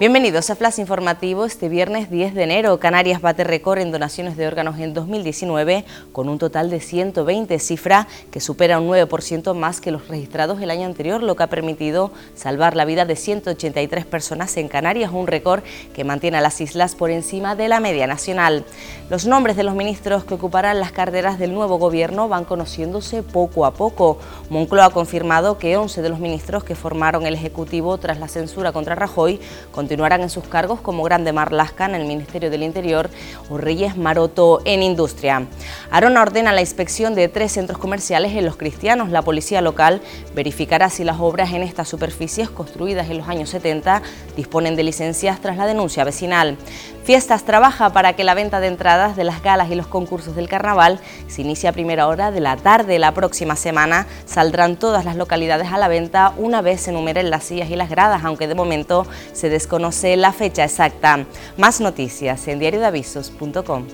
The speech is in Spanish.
Bienvenidos a Flash Informativo. Este viernes 10 de enero, Canarias bate récord en donaciones de órganos en 2019 con un total de 120, cifra que supera un 9% más que los registrados el año anterior, lo que ha permitido salvar la vida de 183 personas en Canarias, un récord que mantiene a las islas por encima de la media nacional. Los nombres de los ministros que ocuparán las carteras del nuevo gobierno van conociéndose poco a poco. Moncloa ha confirmado que 11 de los ministros que formaron el Ejecutivo tras la censura contra Rajoy continuarán en sus cargos como Grande Marlasca en el Ministerio del Interior o Reyes Maroto en Industria. Arona ordena la inspección de tres centros comerciales en Los Cristianos. La policía local verificará si las obras en estas superficies construidas en los años 70 disponen de licencias tras la denuncia vecinal. Fiestas trabaja para que la venta de entradas de las galas y los concursos del carnaval se inicie a primera hora de la tarde. La próxima semana saldrán todas las localidades a la venta una vez se enumeren las sillas y las gradas, aunque de momento se desconoce la fecha exacta. Más noticias en diariodavisos.com.